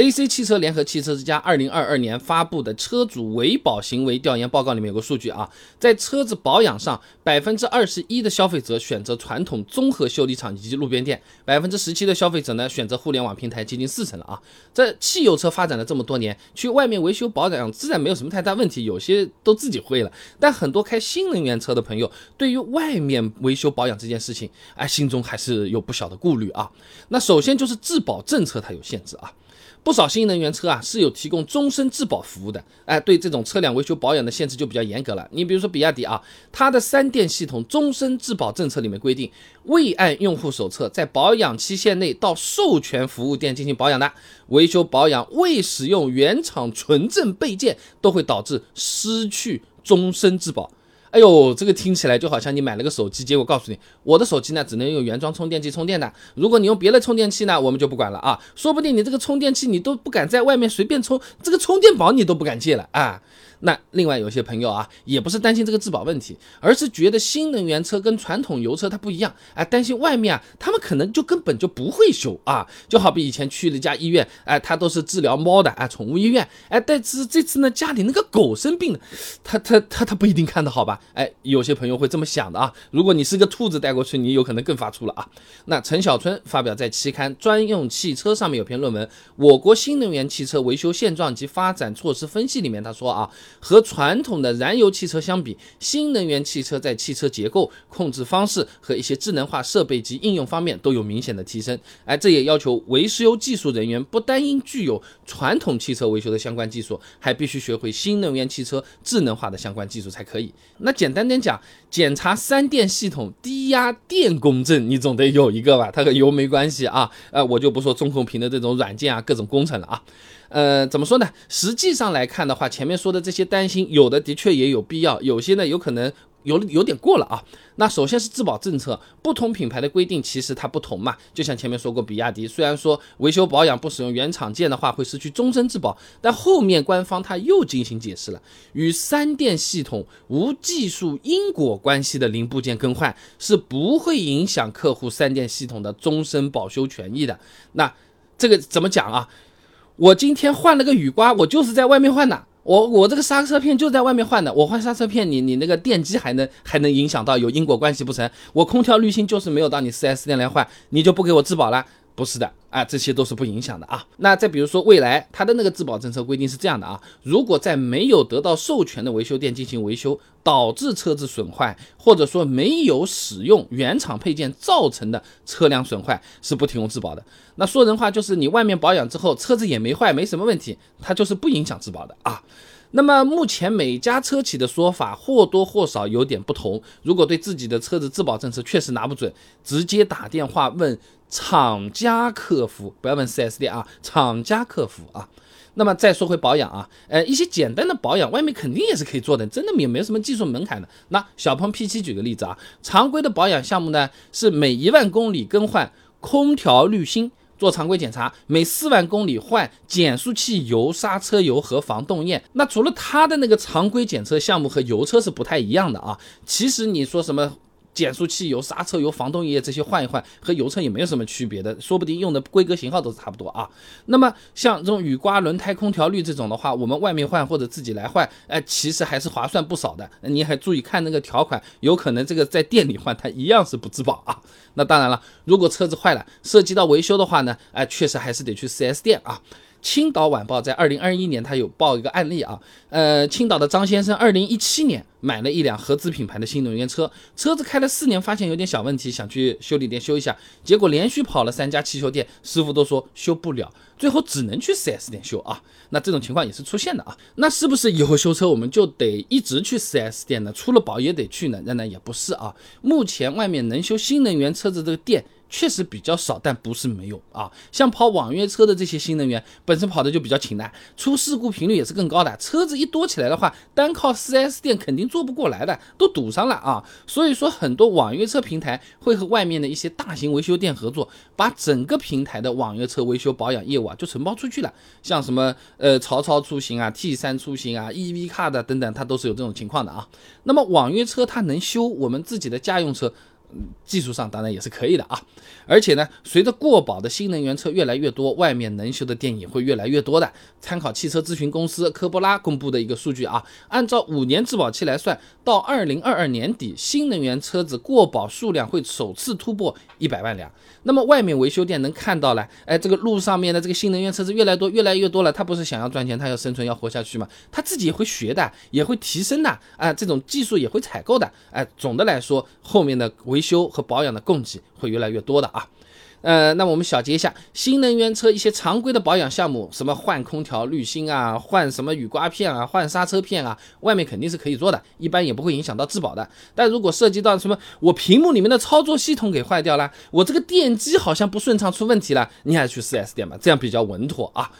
AC 汽车联合汽车之家二零二二年发布的车主维保行为调研报告里面有个数据啊，在车子保养上，百分之二十一的消费者选择传统综合修理厂以及路边店，百分之十七的消费者呢选择互联网平台，接近四成了啊。这汽油车发展了这么多年，去外面维修保养自然没有什么太大问题，有些都自己会了。但很多开新能源车的朋友，对于外面维修保养这件事情，哎，心中还是有不小的顾虑啊。那首先就是质保政策它有限制啊。不少新能源车啊是有提供终身质保服务的，哎，对这种车辆维修保养的限制就比较严格了。你比如说比亚迪啊，它的三电系统终身质保政策里面规定，未按用户手册在保养期限内到授权服务店进行保养的，维修保养未使用原厂纯正备件，都会导致失去终身质保。哎呦，这个听起来就好像你买了个手机，结果告诉你，我的手机呢只能用原装充电器充电的，如果你用别的充电器呢，我们就不管了啊，说不定你这个充电器你都不敢在外面随便充，这个充电宝你都不敢借了啊。那另外有些朋友啊，也不是担心这个质保问题，而是觉得新能源车跟传统油车它不一样，哎，担心外面啊，他们可能就根本就不会修啊，就好比以前去了一家医院，哎，他都是治疗猫的，哎，宠物医院，哎，但是这次呢，家里那个狗生病了，他他他他不一定看得好吧？哎，有些朋友会这么想的啊。如果你是个兔子带过去，你有可能更发怵了啊。那陈小春发表在期刊《专用汽车》上面有篇论文《我国新能源汽车维修现状及发展措施分析》里面，他说啊。和传统的燃油汽车相比，新能源汽车在汽车结构、控制方式和一些智能化设备及应用方面都有明显的提升。哎，这也要求维修技术人员不单应具有传统汽车维修的相关技术，还必须学会新能源汽车智能化的相关技术才可以。那简单点讲，检查三电系统低压电工证，你总得有一个吧？它和油没关系啊。呃，我就不说中控屏的这种软件啊，各种工程了啊。呃，怎么说呢？实际上来看的话，前面说的这些担心，有的的确也有必要，有些呢有可能有有点过了啊。那首先是质保政策，不同品牌的规定其实它不同嘛。就像前面说过，比亚迪虽然说维修保养不使用原厂件的话会失去终身质保，但后面官方他又进行解释了，与三电系统无技术因果关系的零部件更换是不会影响客户三电系统的终身保修权益的。那这个怎么讲啊？我今天换了个雨刮，我就是在外面换的。我我这个刹车片就在外面换的。我换刹车片，你你那个电机还能还能影响到有因果关系不成？我空调滤芯就是没有到你 4S 店来换，你就不给我质保了？不是的啊，这些都是不影响的啊。那再比如说未来它的那个质保政策规定是这样的啊，如果在没有得到授权的维修店进行维修，导致车子损坏，或者说没有使用原厂配件造成的车辆损坏，是不提供质保的。那说人话就是你外面保养之后车子也没坏，没什么问题，它就是不影响质保的啊。那么目前每家车企的说法或多或少有点不同。如果对自己的车子质保政策确实拿不准，直接打电话问厂家客服，不要问 4S 店啊，厂家客服啊。那么再说回保养啊，呃，一些简单的保养，外面肯定也是可以做的，真的也没有什么技术门槛的。那小鹏 P7 举个例子啊，常规的保养项目呢是每一万公里更换空调滤芯。做常规检查，每四万公里换减速器油、刹车油和防冻液。那除了它的那个常规检测项目和油车是不太一样的啊。其实你说什么？减速器油、刹车油、防冻液这些换一换，和油车也没有什么区别的，说不定用的规格型号都是差不多啊。那么像这种雨刮、轮胎、空调滤这种的话，我们外面换或者自己来换，哎，其实还是划算不少的。你还注意看那个条款，有可能这个在店里换，它一样是不质保啊。那当然了，如果车子坏了，涉及到维修的话呢，哎，确实还是得去 4S 店啊。青岛晚报在二零二一年，他有报一个案例啊，呃，青岛的张先生二零一七年买了一辆合资品牌的新能源车，车子开了四年，发现有点小问题，想去修理店修一下，结果连续跑了三家汽修店，师傅都说修不了，最后只能去 4S 店修啊。那这种情况也是出现的啊。那是不是以后修车我们就得一直去 4S 店呢？出了保也得去呢？那那也不是啊。目前外面能修新能源车子这个店。确实比较少，但不是没有啊。像跑网约车的这些新能源，本身跑的就比较勤的，出事故频率也是更高的。车子一多起来的话，单靠 4S 店肯定做不过来的，都堵上了啊。所以说，很多网约车平台会和外面的一些大型维修店合作，把整个平台的网约车维修保养业务啊就承包出去了。像什么呃曹操出行啊、T 三出行啊、EV Car 的等等，它都是有这种情况的啊。那么网约车它能修我们自己的家用车？技术上当然也是可以的啊。而且呢，随着过保的新能源车越来越多，外面能修的店也会越来越多的。参考汽车咨询公司科波拉公布的一个数据啊，按照五年质保期来算，到二零二二年底，新能源车子过保数量会首次突破一百万辆。那么外面维修店能看到了，哎，这个路上面的这个新能源车子越来越多，越来越多了，他不是想要赚钱，他要生存，要活下去吗？他自己也会学的，也会提升的，啊，这种技术也会采购的，哎，总的来说，后面的维维修和保养的供给会越来越多的啊。呃，那我们小结一下新能源车一些常规的保养项目，什么换空调滤芯啊，换什么雨刮片啊，换刹车片啊，外面肯定是可以做的，一般也不会影响到质保的。但如果涉及到什么我屏幕里面的操作系统给坏掉了，我这个电机好像不顺畅出问题了，你还是去 4S 店吧，这样比较稳妥啊。